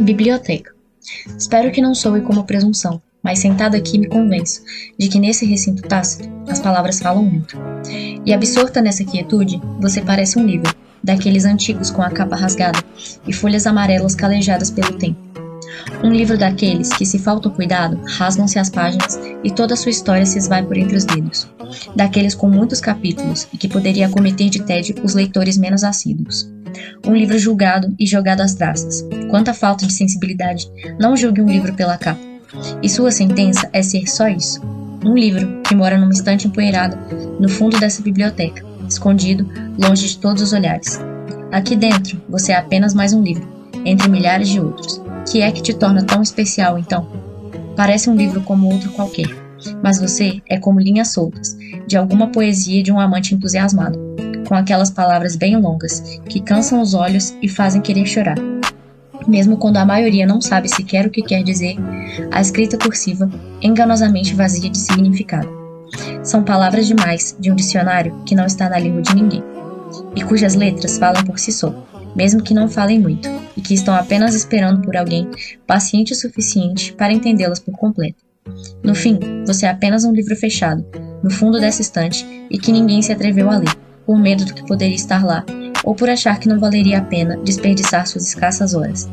Biblioteca. Espero que não soe como presunção, mas sentado aqui me convenço de que nesse recinto tácito as palavras falam muito. E absorta nessa quietude, você parece um livro, daqueles antigos com a capa rasgada e folhas amarelas calejadas pelo tempo. Um livro daqueles que, se falta o cuidado, rasgam-se as páginas e toda a sua história se esvai por entre os dedos. Daqueles com muitos capítulos e que poderia cometer de tédio os leitores menos assíduos. Um livro julgado e jogado às traças. Quanta falta de sensibilidade! Não julgue um livro pela capa. E sua sentença é ser só isso. Um livro que mora numa estante empoeirada no fundo dessa biblioteca, escondido, longe de todos os olhares. Aqui dentro, você é apenas mais um livro, entre milhares de outros. Que é que te torna tão especial, então? Parece um livro como outro qualquer, mas você é como linhas soltas, de alguma poesia de um amante entusiasmado, com aquelas palavras bem longas, que cansam os olhos e fazem querer chorar. Mesmo quando a maioria não sabe sequer o que quer dizer, a escrita cursiva, enganosamente vazia de significado. São palavras demais de um dicionário que não está na língua de ninguém, e cujas letras falam por si só, mesmo que não falem muito, e que estão apenas esperando por alguém paciente o suficiente para entendê-las por completo. No fim, você é apenas um livro fechado, no fundo dessa estante, e que ninguém se atreveu a ler, por medo do que poderia estar lá, ou por achar que não valeria a pena desperdiçar suas escassas horas.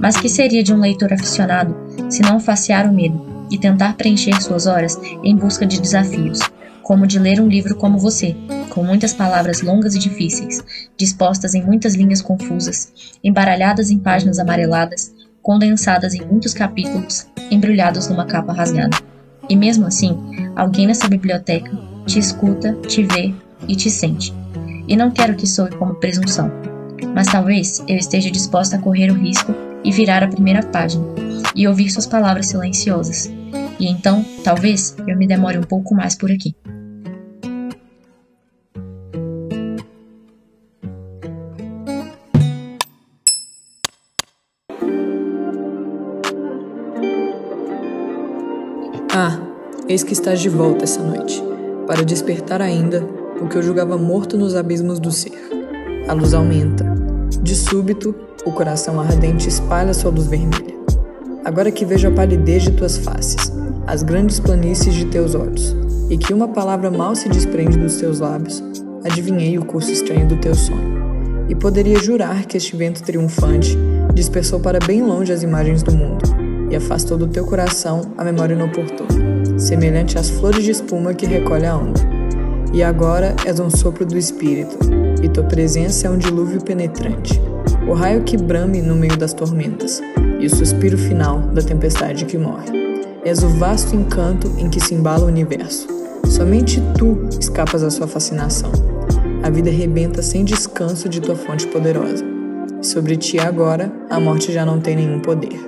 Mas que seria de um leitor aficionado se não facear o medo e tentar preencher suas horas em busca de desafios, como de ler um livro como você, com muitas palavras longas e difíceis, dispostas em muitas linhas confusas, embaralhadas em páginas amareladas, condensadas em muitos capítulos, embrulhados numa capa rasgada. E mesmo assim, alguém nessa biblioteca te escuta, te vê e te sente. E não quero que soe como presunção, mas talvez eu esteja disposta a correr o risco e virar a primeira página e ouvir suas palavras silenciosas. E então, talvez eu me demore um pouco mais por aqui. Ah, eis que estás de volta essa noite, para despertar ainda o que eu julgava morto nos abismos do ser. A luz aumenta. De súbito, o coração ardente espalha sua luz vermelha. Agora que vejo a palidez de tuas faces, as grandes planícies de teus olhos, e que uma palavra mal se desprende dos teus lábios, adivinhei o curso estranho do teu sonho. E poderia jurar que este vento triunfante dispersou para bem longe as imagens do mundo e afastou do teu coração a memória inoportuna, semelhante às flores de espuma que recolhe a onda. E agora és um sopro do espírito, e tua presença é um dilúvio penetrante, o raio que brame no meio das tormentas, e o suspiro final da tempestade que morre. És o vasto encanto em que se embala o universo. Somente tu escapas à sua fascinação. A vida rebenta sem descanso de tua fonte poderosa. E sobre ti agora a morte já não tem nenhum poder.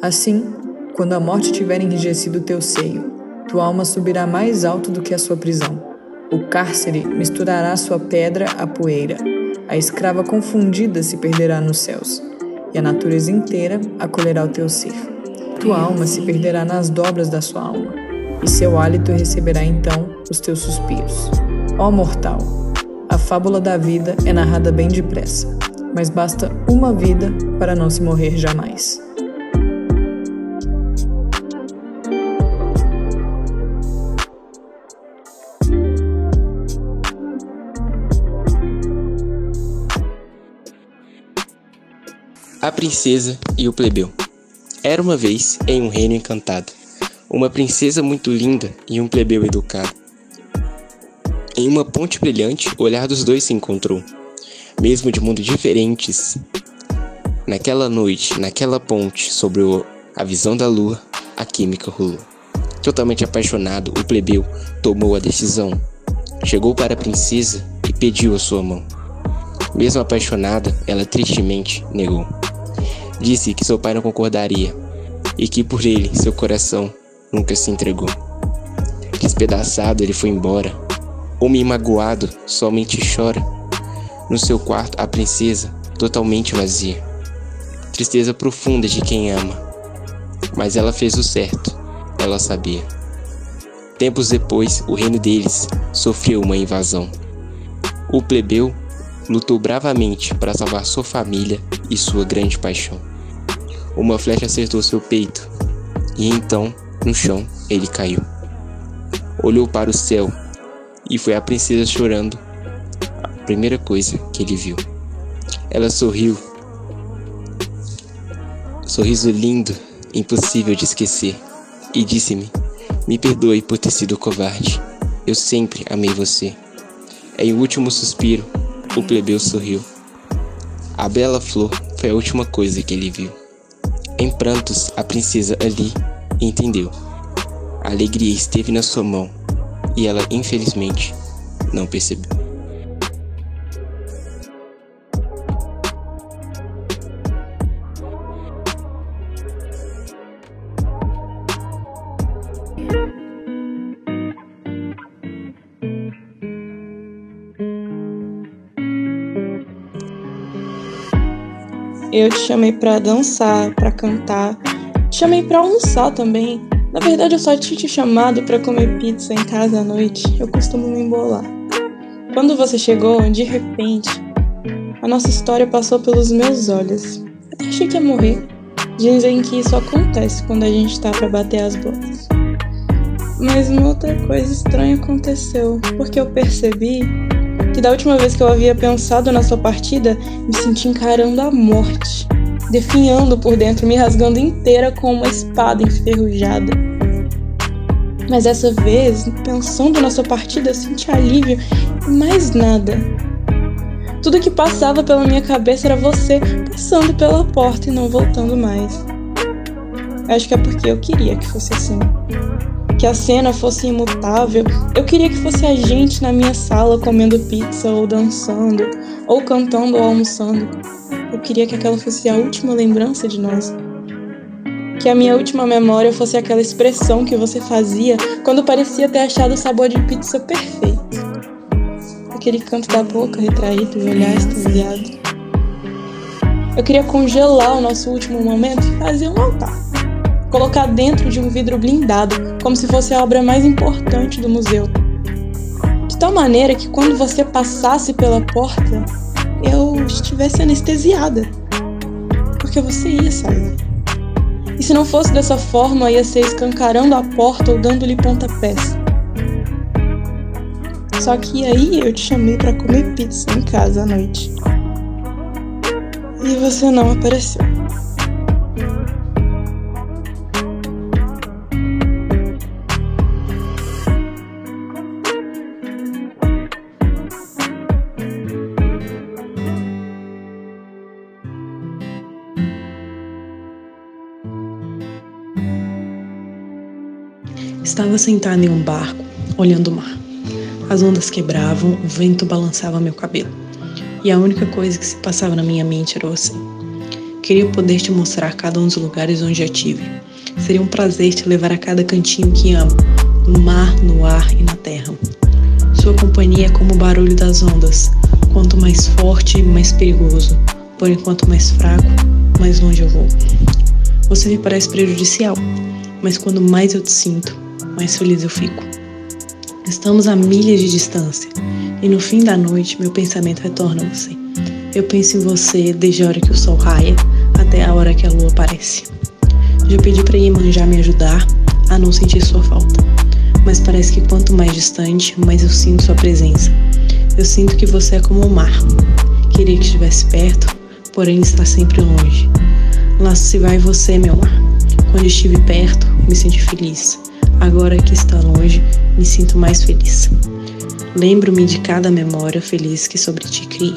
Assim, quando a morte tiver enrijecido teu seio, tua alma subirá mais alto do que a sua prisão. O cárcere misturará sua pedra à poeira. A escrava confundida se perderá nos céus, e a natureza inteira acolherá o teu ser. Tua alma se perderá nas dobras da sua alma, e seu hálito receberá então os teus suspiros. Ó mortal, a fábula da vida é narrada bem depressa, mas basta uma vida para não se morrer jamais. A Princesa e o Plebeu Era uma vez, em um reino encantado, uma princesa muito linda e um plebeu educado. Em uma ponte brilhante, o olhar dos dois se encontrou, mesmo de mundos diferentes. Naquela noite, naquela ponte, sobre o, a visão da lua, a química rolou. Totalmente apaixonado, o plebeu tomou a decisão. Chegou para a princesa e pediu a sua mão. Mesmo apaixonada, ela tristemente negou. Disse que seu pai não concordaria e que por ele seu coração nunca se entregou. Despedaçado, ele foi embora. Homem magoado somente chora. No seu quarto, a princesa, totalmente vazia. Tristeza profunda de quem ama. Mas ela fez o certo, ela sabia. Tempos depois, o reino deles sofreu uma invasão. O plebeu lutou bravamente para salvar sua família e sua grande paixão. Uma flecha acertou seu peito, e então, no chão, ele caiu. Olhou para o céu, e foi a princesa chorando. A primeira coisa que ele viu. Ela sorriu. Sorriso lindo, impossível de esquecer, e disse-me: Me perdoe por ter sido covarde. Eu sempre amei você. Em último suspiro, o plebeu sorriu. A bela flor foi a última coisa que ele viu. Em prantos, a princesa ali entendeu. A alegria esteve na sua mão e ela, infelizmente, não percebeu. Eu te chamei para dançar, para cantar, te chamei para almoçar também. Na verdade, eu só tinha te chamado para comer pizza em casa à noite. Eu costumo me embolar. Quando você chegou, de repente, a nossa história passou pelos meus olhos. Até achei que ia morrer. Dizem que isso acontece quando a gente tá para bater as botas. Mas uma outra coisa estranha aconteceu, porque eu percebi que da última vez que eu havia pensado na sua partida, me senti encarando a morte, definhando por dentro, me rasgando inteira com uma espada enferrujada. Mas dessa vez, pensando na sua partida, senti alívio e mais nada. Tudo que passava pela minha cabeça era você passando pela porta e não voltando mais. Acho que é porque eu queria que fosse assim que a cena fosse imutável. Eu queria que fosse a gente na minha sala comendo pizza ou dançando, ou cantando ou almoçando. Eu queria que aquela fosse a última lembrança de nós. Que a minha última memória fosse aquela expressão que você fazia quando parecia ter achado o sabor de pizza perfeito. Aquele canto da boca retraído e olhar extasiado. Eu queria congelar o nosso último momento e fazer um altar colocar dentro de um vidro blindado, como se fosse a obra mais importante do museu. De tal maneira que quando você passasse pela porta, eu estivesse anestesiada. Porque você ia sair. E se não fosse dessa forma, ia ser escancarando a porta ou dando-lhe pontapés. Só que aí eu te chamei para comer pizza em casa à noite. E você não apareceu. Estava sentado em um barco, olhando o mar. As ondas quebravam, o vento balançava meu cabelo. E a única coisa que se passava na minha mente era você. Queria poder te mostrar cada um dos lugares onde já tive. Seria um prazer te levar a cada cantinho que amo, no mar, no ar e na terra. Sua companhia é como o barulho das ondas. Quanto mais forte, mais perigoso. Porém, quanto mais fraco, mais longe eu vou. Você me parece prejudicial, mas quando mais eu te sinto, mais feliz eu fico. Estamos a milhas de distância e no fim da noite meu pensamento retorna a você. Eu penso em você desde a hora que o sol raia até a hora que a lua aparece. Já pedi para Iemanjá me ajudar a não sentir sua falta, mas parece que quanto mais distante, mais eu sinto sua presença. Eu sinto que você é como o mar. Queria que estivesse perto, porém está sempre longe. Lá se vai você, meu mar. Quando estive perto, me senti feliz. Agora que está longe, me sinto mais feliz. Lembro-me de cada memória feliz que sobre ti criei.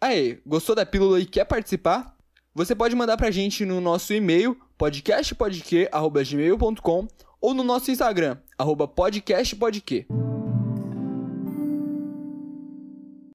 Aê, gostou da pílula e quer participar? Você pode mandar pra gente no nosso e-mail podcastpodq.gmail.com ou no nosso Instagram, podcastpodq.